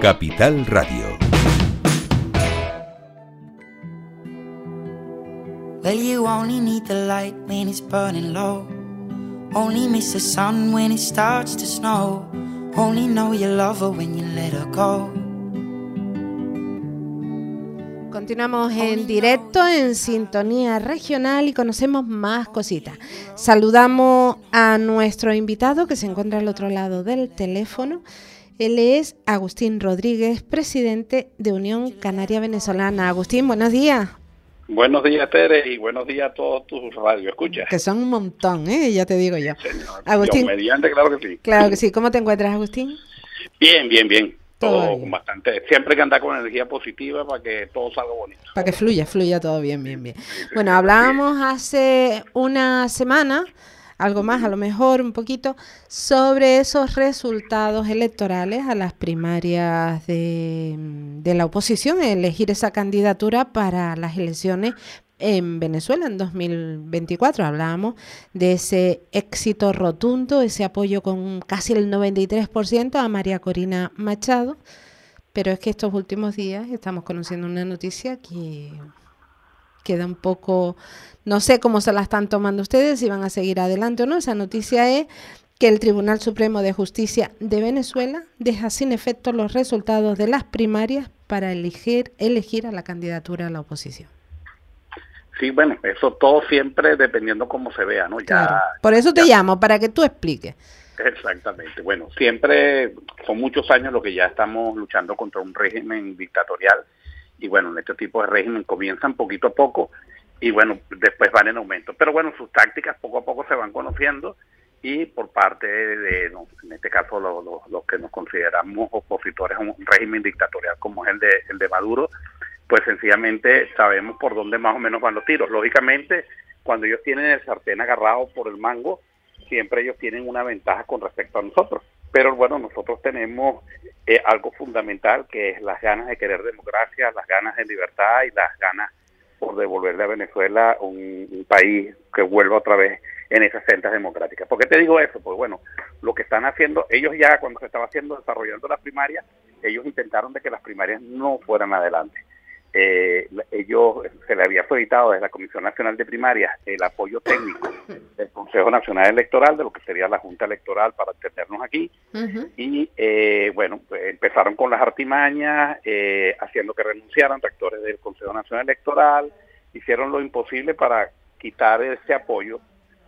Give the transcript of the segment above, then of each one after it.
Capital Radio. Well, you only need the light when it's burning low. Only miss the sun when it starts to snow. Only know you love her when you let her go. Continuamos en directo en sintonía regional y conocemos más cositas. Saludamos a nuestro invitado que se encuentra al otro lado del teléfono. Él es Agustín Rodríguez, presidente de Unión Canaria Venezolana. Agustín, buenos días. Buenos días, Tere, y buenos días a todos tus radioescuchas. Que son un montón, ¿eh? ya te digo yo. Señor. Agustín. mediante, claro que sí. Claro que sí. ¿Cómo te encuentras, Agustín? Bien, bien, bien todo bastante. Siempre que andar con energía positiva para que todo salga bonito. Para que fluya, fluya todo bien, bien, bien. bueno, hablábamos hace una semana, algo más, a lo mejor un poquito, sobre esos resultados electorales a las primarias de, de la oposición, elegir esa candidatura para las elecciones en Venezuela en 2024. Hablábamos de ese éxito rotundo, ese apoyo con casi el 93% a María Corina Machado. Pero es que estos últimos días estamos conociendo una noticia que queda un poco, no sé cómo se la están tomando ustedes, si van a seguir adelante o no. Esa noticia es que el Tribunal Supremo de Justicia de Venezuela deja sin efecto los resultados de las primarias para elegir, elegir a la candidatura a la oposición. Sí, bueno, eso todo siempre dependiendo cómo se vea, ¿no? Ya, Por eso te llamo, para que tú expliques. Exactamente. Bueno, siempre son muchos años lo que ya estamos luchando contra un régimen dictatorial y bueno, en este tipo de régimen comienzan poquito a poco y bueno, después van en aumento. Pero bueno, sus tácticas poco a poco se van conociendo y por parte de, en este caso, los que nos consideramos opositores a un régimen dictatorial como es el de, el de Maduro, pues sencillamente sabemos por dónde más o menos van los tiros. Lógicamente, cuando ellos tienen el sartén agarrado por el mango, siempre ellos tienen una ventaja con respecto a nosotros. Pero bueno, nosotros tenemos eh, algo fundamental que es las ganas de querer democracia, las ganas de libertad y las ganas por devolverle a Venezuela un, un país que vuelva otra vez en esas sendas democráticas. ¿Por qué te digo eso? Pues bueno, lo que están haciendo, ellos ya cuando se estaba haciendo, desarrollando las primarias, ellos intentaron de que las primarias no fueran adelante eh, ellos se le había solicitado desde la Comisión Nacional de Primarias el apoyo técnico del Consejo Nacional Electoral, de lo que sería la Junta Electoral, para entendernos aquí. Y eh, bueno, pues, empezaron con las artimañas, eh, haciendo que renunciaran rectores del Consejo Nacional Electoral, hicieron lo imposible para quitar ese apoyo,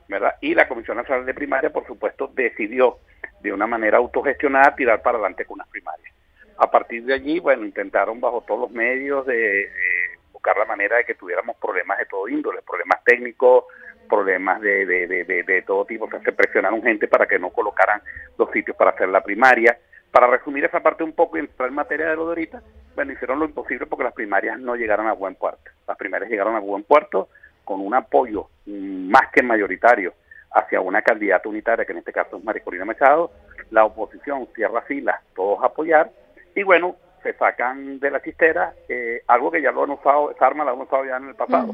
¿verdad? Y la Comisión Nacional de Primarias, por supuesto, decidió de una manera autogestionada tirar para adelante con las primarias. A partir de allí, bueno, intentaron bajo todos los medios de, buscar la manera de que tuviéramos problemas de todo índole, problemas técnicos, problemas de, de, todo tipo. O se presionaron gente para que no colocaran los sitios para hacer la primaria. Para resumir esa parte un poco y entrar en materia de lo de bueno, hicieron lo imposible porque las primarias no llegaron a buen puerto. Las primarias llegaron a buen puerto con un apoyo más que mayoritario hacia una candidata unitaria, que en este caso es María Corina Machado. La oposición cierra filas, todos apoyar, y bueno, se sacan de la chistera eh, algo que ya lo han usado, esa arma la han usado ya en el pasado.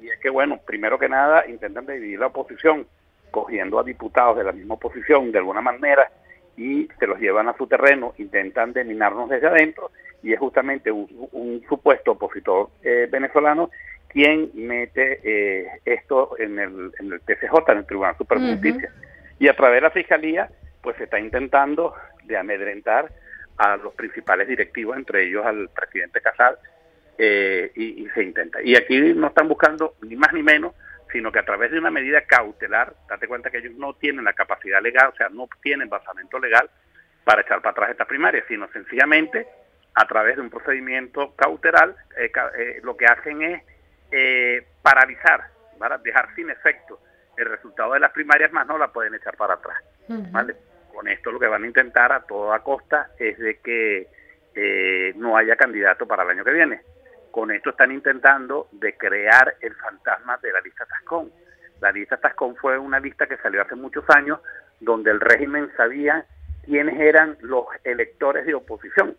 Y es que, bueno, primero que nada, intentan dividir la oposición, cogiendo a diputados de la misma oposición de alguna manera y se los llevan a su terreno, intentan deminarnos desde adentro y es justamente un, supuesto opositor eh, venezolano quien mete eh, esto en el, en el TCJ, en el Tribunal de Justicia. Y a través de la Fiscalía, pues se está intentando de amedrentar a los principales directivos, entre ellos al presidente Casal, eh, y, se intenta. Y aquí no están buscando ni más ni menos, sino que a través de una medida cautelar, date cuenta que ellos no tienen la capacidad legal, o sea, no tienen basamento legal para echar para atrás esta primaria, sino sencillamente a través de un procedimiento cautelar, eh, eh, lo que hacen es paralizar, dejar sin efecto el resultado de las primarias, más no la pueden echar para atrás. ¿vale? Con esto lo que van a intentar a toda costa es de que eh, no haya candidato para el año que viene. Con esto están intentando de crear el fantasma de la lista Tascón. La lista Tascón fue una lista que salió hace muchos años donde el régimen sabía quiénes eran los electores de oposición.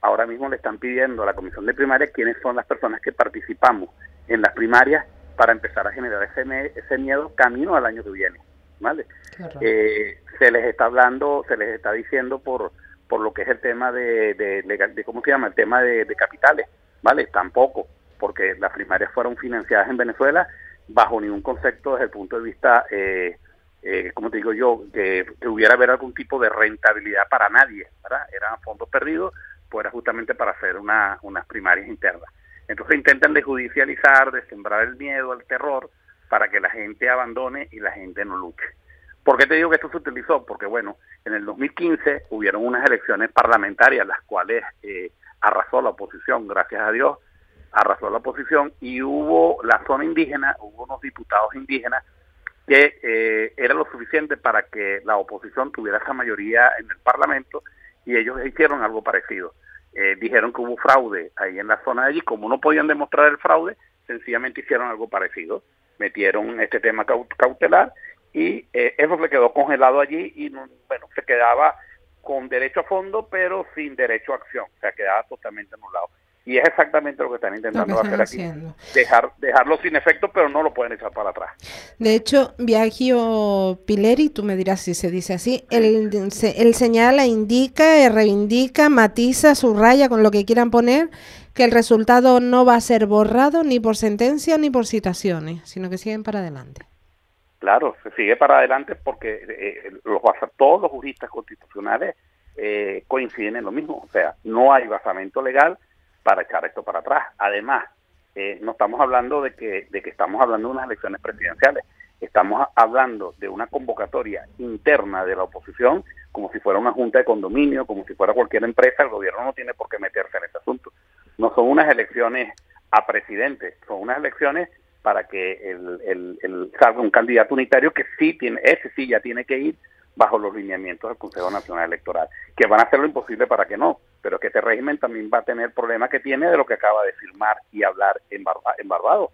Ahora mismo le están pidiendo a la comisión de primarias quiénes son las personas que participamos en las primarias para empezar a generar ese, ese miedo camino al año que viene. ¿Vale? Eh, se les está hablando, se les está diciendo por, por lo que es el tema de, de, ¿cómo se llama? El tema de, capitales, ¿vale? Tampoco, porque las primarias fueron financiadas en Venezuela bajo ningún concepto desde el punto de vista, eh, eh, como te digo yo, que, hubiera haber algún tipo de rentabilidad para nadie, ¿verdad? Eran fondos perdidos, pues era justamente para hacer una, unas primarias internas. Entonces intentan de judicializar, de sembrar el miedo, el terror, para que la gente abandone y la gente no luche. ¿Por qué te digo que esto se utilizó? Porque, bueno, en el 2015 hubieron unas elecciones parlamentarias, las cuales eh, arrasó la oposición, gracias a Dios, arrasó la oposición, y hubo la zona indígena, hubo unos diputados indígenas que eh, era lo suficiente para que la oposición tuviera esa mayoría en el Parlamento, y ellos hicieron algo parecido. Eh, dijeron que hubo fraude ahí en la zona de allí, como no podían demostrar el fraude, sencillamente hicieron algo parecido, metieron este tema cautelar y eh, eso se quedó congelado allí y bueno, se quedaba con derecho a fondo pero sin derecho a acción, o sea, quedaba totalmente anulado. Y es exactamente lo que están intentando hacer aquí. Dejar, dejarlo sin efecto, pero no lo pueden echar para atrás. De hecho, Viagio Pileri, tú me dirás si se dice así, él, él señala, indica, reivindica, matiza, subraya con lo que quieran poner, que el resultado no va a ser borrado ni por sentencia ni por citaciones, sino que siguen para adelante. Claro, se sigue para adelante porque eh, los, todos los juristas constitucionales eh, coinciden en lo mismo, o sea, no hay basamento legal para echar esto para atrás. Además, eh, no estamos hablando de que, de que estamos hablando de unas elecciones presidenciales, estamos hablando de una convocatoria interna de la oposición como si fuera una junta de condominio, como si fuera cualquier empresa, el gobierno no tiene por qué meterse en ese asunto. No son unas elecciones a presidente, son unas elecciones para que el, el, salga un candidato unitario que sí tiene, ese sí ya tiene que ir bajo los lineamientos del Consejo Nacional Electoral, que van a hacer lo imposible para que no, pero que este régimen también va a tener problemas que tiene de lo que acaba de firmar y hablar en, en Barbados,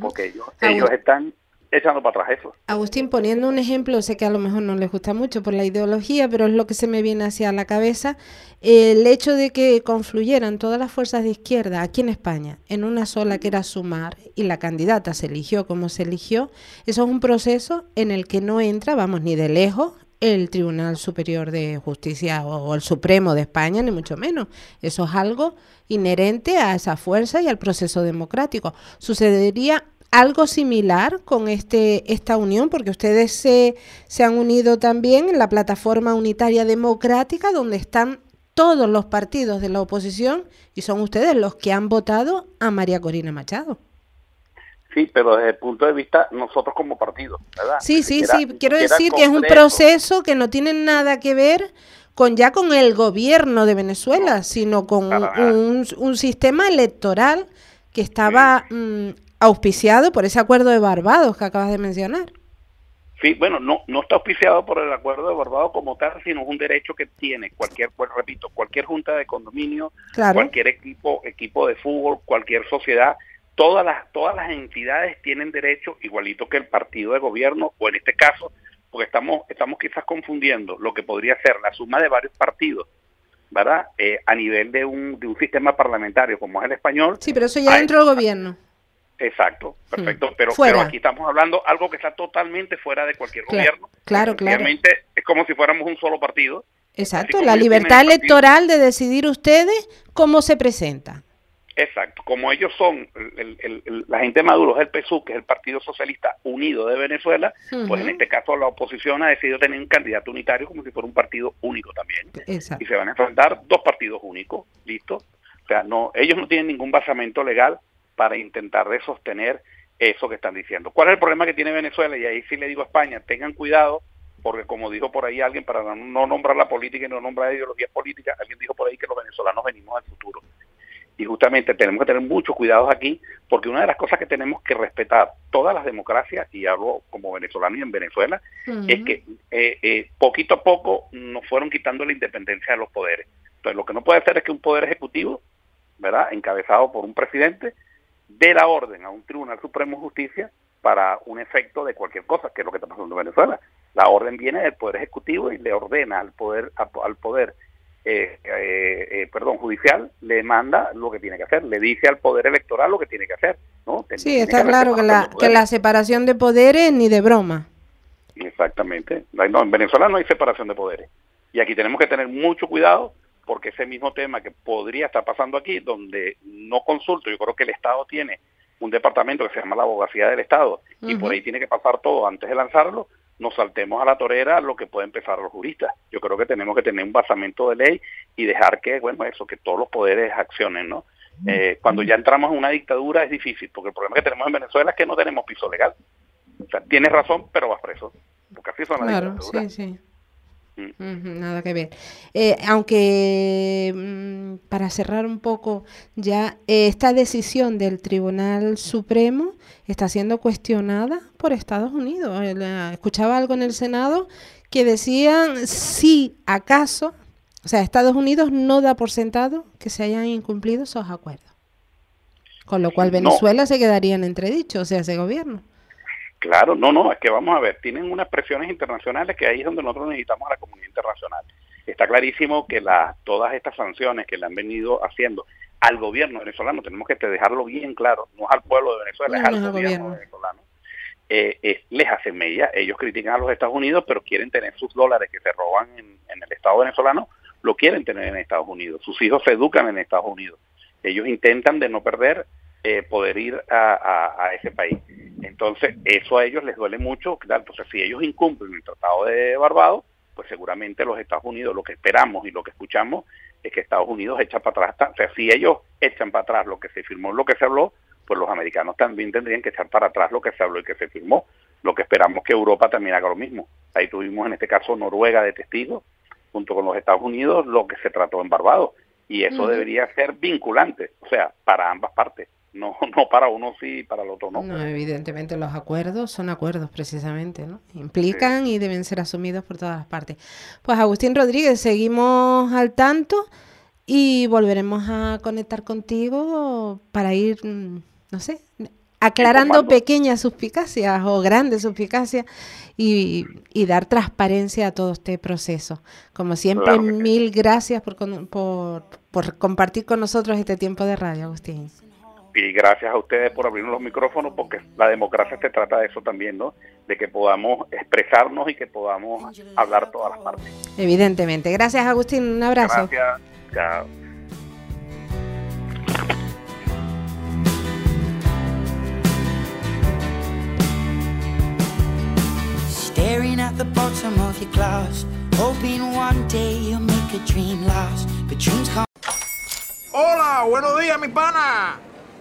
porque ellos, ellos están echando para atrás eso. Agustín, poniendo un ejemplo, sé que a lo mejor no les gusta mucho por la ideología, pero es lo que se me viene hacia la cabeza, el hecho de que confluyeran todas las fuerzas de izquierda aquí en España en una sola que era sumar y la candidata se eligió como se eligió, eso es un proceso en el que no entra, vamos, ni de lejos el Tribunal Superior de Justicia o, el Supremo de España, ni mucho menos. Eso es algo inherente a esa fuerza y al proceso democrático. Sucedería algo similar con este, esta unión, porque ustedes se, se han unido también en la plataforma unitaria democrática, donde están todos los partidos de la oposición y son ustedes los que han votado a María Corina Machado. Sí, pero desde el punto de vista nosotros como partido, ¿verdad? Sí, sí, sí. Quiero decir que es un proceso que no tiene nada que ver con ya con el gobierno de Venezuela, sino con un, un, sistema electoral que estaba mm, auspiciado por ese acuerdo de Barbados que acabas de mencionar. Sí, bueno, no, no está auspiciado por el acuerdo de Barbados como tal, sino es un derecho que tiene cualquier, pues, repito, cualquier junta de condominio, cualquier equipo, equipo de fútbol, cualquier sociedad, todas las, todas las entidades tienen derecho, igualito que el partido de gobierno, o en este caso, porque estamos, estamos quizás confundiendo lo que podría ser la suma de varios partidos, ¿verdad? Eh, a nivel de un, de un sistema parlamentario como es el español. Sí, pero eso ya dentro del gobierno. Exacto, hmm. perfecto. Pero, pero, aquí estamos hablando algo que está totalmente fuera de cualquier gobierno. Claro, claro. Obviamente es como si fuéramos un solo partido. Exacto, la libertad electoral de decidir ustedes cómo se presenta. Exacto, como ellos son, la gente de Maduro es el PSU, que es el Partido Socialista Unido de Venezuela, pues en este caso la oposición ha decidido tener un candidato unitario como si fuera un partido único también. Exacto. Y se van a enfrentar dos partidos únicos, ¿listo? O sea, no, ellos no tienen ningún basamento legal para intentar de sostener eso que están diciendo. ¿Cuál es el problema que tiene Venezuela? Y ahí sí le digo a España, tengan cuidado, porque como dijo por ahí alguien, para no nombrar la política y no nombrar la ideología política, alguien dijo por ahí que los venezolanos venimos al futuro. y justamente tenemos que tener muchos cuidados aquí, porque una de las cosas que tenemos que respetar todas las democracias, y hablo como venezolano y en Venezuela, es que eh, eh, poquito a poco nos fueron quitando la independencia de los poderes. Entonces, lo que no puede ser es que un poder ejecutivo, ¿verdad?, encabezado por un presidente, dé la orden a un Tribunal Supremo de Justicia para un efecto de cualquier cosa, que es lo que está pasando en Venezuela. La orden viene del Poder Ejecutivo y le ordena al Poder, al poder eh, eh, eh, perdón, judicial, le manda lo que tiene que hacer, le dice al Poder Electoral lo que tiene que hacer. ¿no? sí, está claro que la, que la separación de poderes ni de broma. Exactamente. No, en Venezuela no hay separación de poderes. Y aquí tenemos que tener mucho cuidado porque ese mismo tema que podría estar pasando aquí, donde no consulto, yo creo que el Estado tiene un departamento que se llama la abogacía del Estado y por ahí tiene que pasar todo antes de lanzarlo, nos saltemos a la torera lo que puede empezar los juristas. Yo creo que tenemos que tener un basamento de ley y dejar que, bueno, eso, que todos los poderes accionen, ¿no? Eh, cuando ya entramos en una dictadura es difícil, porque el problema que tenemos en Venezuela es que no tenemos piso legal. O sea, tienes razón, pero vas preso. Porque así son las claro, sí, sí. Nada que ver. Eh, aunque mm, para cerrar un poco ya, esta decisión del Tribunal Supremo está siendo cuestionada por Estados Unidos. Eh, escuchaba algo en el Senado que decían si acaso, o sea, Estados Unidos no da por sentado que se hayan incumplido esos acuerdos. Con lo cual Venezuela se quedaría en entredicho, o sea, ese gobierno. Claro, no, no, es que vamos a ver, tienen unas presiones internacionales que ahí es donde nosotros necesitamos a la comunidad internacional. Está clarísimo que la, todas estas sanciones que le han venido haciendo al gobierno venezolano, tenemos que dejarlo bien claro, no es al pueblo de Venezuela, es al gobierno, venezolano, eh, les hacen media, ellos critican a los Estados Unidos, pero quieren tener sus dólares que se roban en, el Estado venezolano, lo quieren tener en Estados Unidos, sus hijos se educan en Estados Unidos, ellos intentan de no perder eh, poder ir a, ese país. Entonces, eso a ellos les duele mucho. Claro, entonces, si ellos incumplen el Tratado de Barbados, pues seguramente los Estados Unidos, lo que esperamos y lo que escuchamos es que Estados Unidos echa para atrás. O sea, si ellos echan para atrás lo que se firmó, lo que se habló, pues los americanos también tendrían que echar para atrás lo que se habló y que se firmó. Lo que esperamos que Europa también haga lo mismo. Ahí tuvimos en este caso Noruega de testigo, junto con los Estados Unidos, lo que se trató en Barbados. Y eso debería ser vinculante, o sea, para ambas partes no, no para uno sí y para el otro no. No, evidentemente los acuerdos son acuerdos precisamente, ¿no? Implican y deben ser asumidos por todas las partes. Pues Agustín Rodríguez, seguimos al tanto y volveremos a conectar contigo para ir, mm, no sé, aclarando pequeñas suspicacias o grandes suspicacias y, y, dar transparencia a todo este proceso. Como siempre, mil gracias por, por, por compartir con nosotros este tiempo de radio, Agustín y gracias a ustedes por abrirnos los micrófonos, porque la democracia se trata de eso también, ¿no? De que podamos expresarnos y que podamos hablar todas las partes. Evidentemente. Gracias, Agustín. Un abrazo. Gracias. Chao. Staring at the bottom of your glass, hoping one day you'll make a dream last, but dreams come. Hola, buenos días, mi pana.